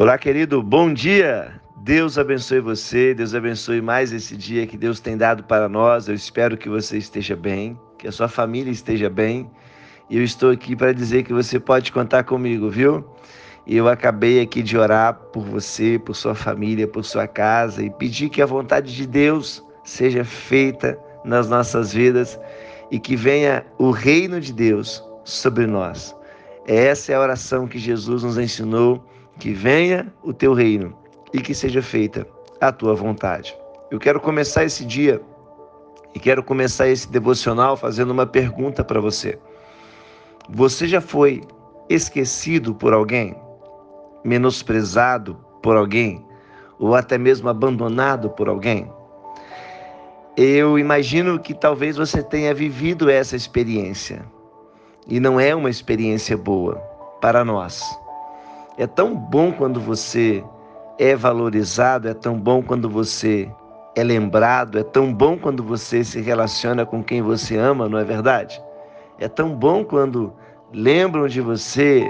Olá, querido, bom dia. Deus abençoe você, Deus abençoe mais esse dia que Deus tem dado para nós. Eu espero que você esteja bem, que a sua família esteja bem. E eu estou aqui para dizer que você pode contar comigo, viu? E eu acabei aqui de orar por você, por sua família, por sua casa e pedir que a vontade de Deus seja feita nas nossas vidas e que venha o reino de Deus sobre nós. Essa é a oração que Jesus nos ensinou que venha o teu reino e que seja feita a tua vontade. Eu quero começar esse dia e quero começar esse devocional fazendo uma pergunta para você. Você já foi esquecido por alguém? Menosprezado por alguém? Ou até mesmo abandonado por alguém? Eu imagino que talvez você tenha vivido essa experiência. E não é uma experiência boa para nós. É tão bom quando você é valorizado, é tão bom quando você é lembrado, é tão bom quando você se relaciona com quem você ama, não é verdade? É tão bom quando lembram de você,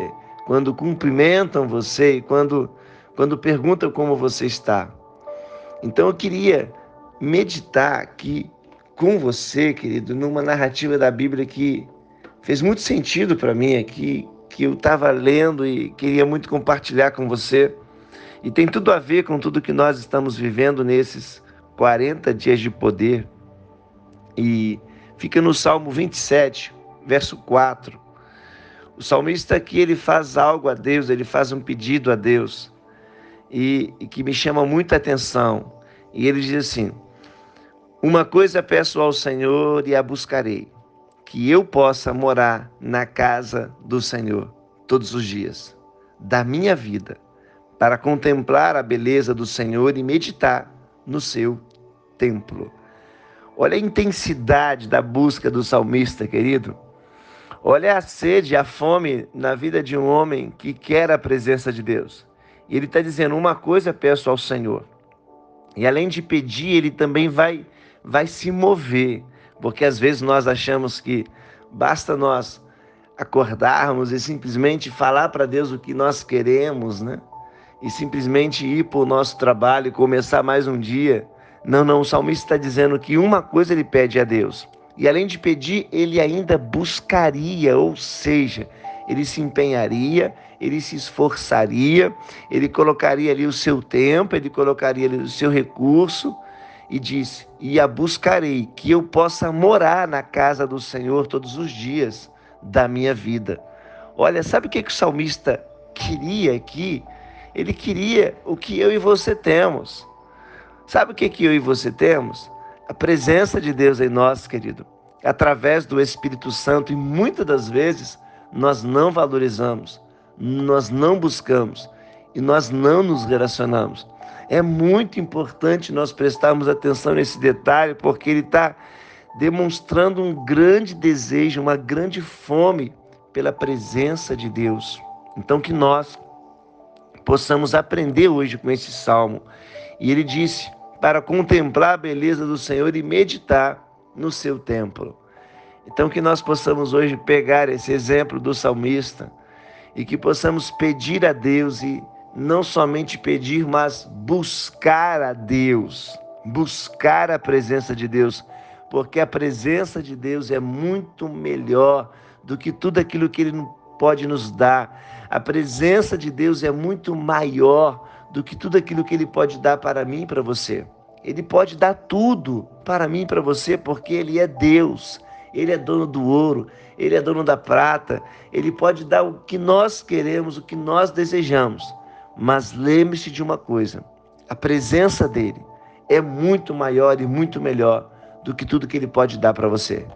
quando cumprimentam você e quando, quando perguntam como você está. Então eu queria meditar aqui com você, querido, numa narrativa da Bíblia que fez muito sentido para mim aqui, que eu estava lendo e queria muito compartilhar com você. E tem tudo a ver com tudo que nós estamos vivendo nesses 40 dias de poder. E fica no Salmo 27, verso 4. O salmista aqui ele faz algo a Deus, ele faz um pedido a Deus e, e que me chama muita atenção. E ele diz assim: Uma coisa peço ao Senhor e a buscarei, que eu possa morar na casa do Senhor todos os dias da minha vida, para contemplar a beleza do Senhor e meditar no seu templo. Olha a intensidade da busca do salmista, querido. Olha a sede, a fome na vida de um homem que quer a presença de Deus. E ele está dizendo: uma coisa peço ao Senhor. E além de pedir, ele também vai, vai se mover. Porque às vezes nós achamos que basta nós acordarmos e simplesmente falar para Deus o que nós queremos, né? E simplesmente ir para o nosso trabalho e começar mais um dia. Não, não, o salmista está dizendo que uma coisa ele pede a Deus. E além de pedir, ele ainda buscaria, ou seja, ele se empenharia, ele se esforçaria, ele colocaria ali o seu tempo, ele colocaria ali o seu recurso e disse: E a buscarei, que eu possa morar na casa do Senhor todos os dias da minha vida. Olha, sabe o que, que o salmista queria aqui? Ele queria o que eu e você temos. Sabe o que, que eu e você temos? A presença de Deus em nós, querido, através do Espírito Santo, e muitas das vezes nós não valorizamos, nós não buscamos e nós não nos relacionamos. É muito importante nós prestarmos atenção nesse detalhe, porque ele está demonstrando um grande desejo, uma grande fome pela presença de Deus. Então, que nós possamos aprender hoje com esse salmo. E ele disse: para contemplar a beleza do Senhor e meditar no seu templo. Então, que nós possamos hoje pegar esse exemplo do salmista e que possamos pedir a Deus e não somente pedir, mas buscar a Deus, buscar a presença de Deus, porque a presença de Deus é muito melhor do que tudo aquilo que Ele pode nos dar. A presença de Deus é muito maior do que tudo aquilo que Ele pode dar para mim e para você. Ele pode dar tudo para mim e para você, porque Ele é Deus. Ele é dono do ouro, Ele é dono da prata, Ele pode dar o que nós queremos, o que nós desejamos. Mas lembre-se de uma coisa: a presença dele é muito maior e muito melhor do que tudo que ele pode dar para você.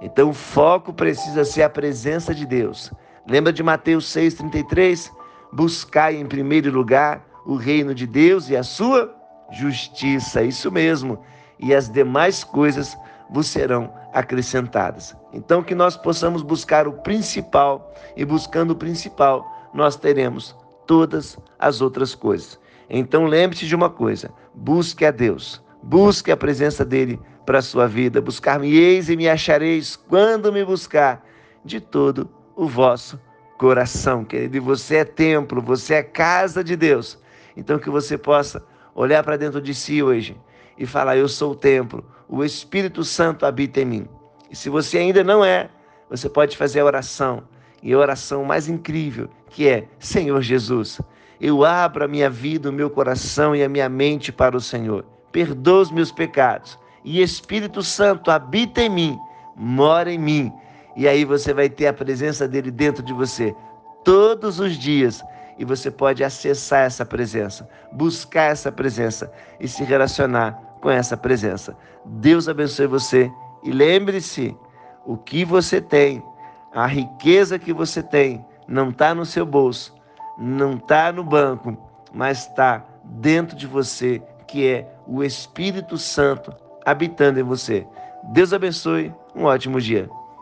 Então o foco precisa ser a presença de Deus. Lembra de Mateus 6,33? Buscai em primeiro lugar o reino de Deus e a sua justiça. Isso mesmo. E as demais coisas vos serão acrescentadas. Então que nós possamos buscar o principal e buscando o principal, nós teremos todas as outras coisas. Então lembre-se de uma coisa: busque a Deus, busque a presença dele para a sua vida. Buscar-me-eis e me achareis quando me buscar de todo o vosso coração, querido. E você é templo, você é casa de Deus. Então que você possa olhar para dentro de si hoje e falar: Eu sou o templo, o Espírito Santo habita em mim. E se você ainda não é, você pode fazer a oração, e a oração mais incrível, que é: Senhor Jesus, eu abro a minha vida, o meu coração e a minha mente para o Senhor. Perdoa os meus pecados. E Espírito Santo habita em mim, mora em mim. E aí você vai ter a presença dele dentro de você todos os dias e você pode acessar essa presença, buscar essa presença e se relacionar com essa presença. Deus abençoe você e lembre-se: o que você tem, a riqueza que você tem, não está no seu bolso, não está no banco, mas está dentro de você, que é o Espírito Santo habitando em você. Deus abençoe, um ótimo dia.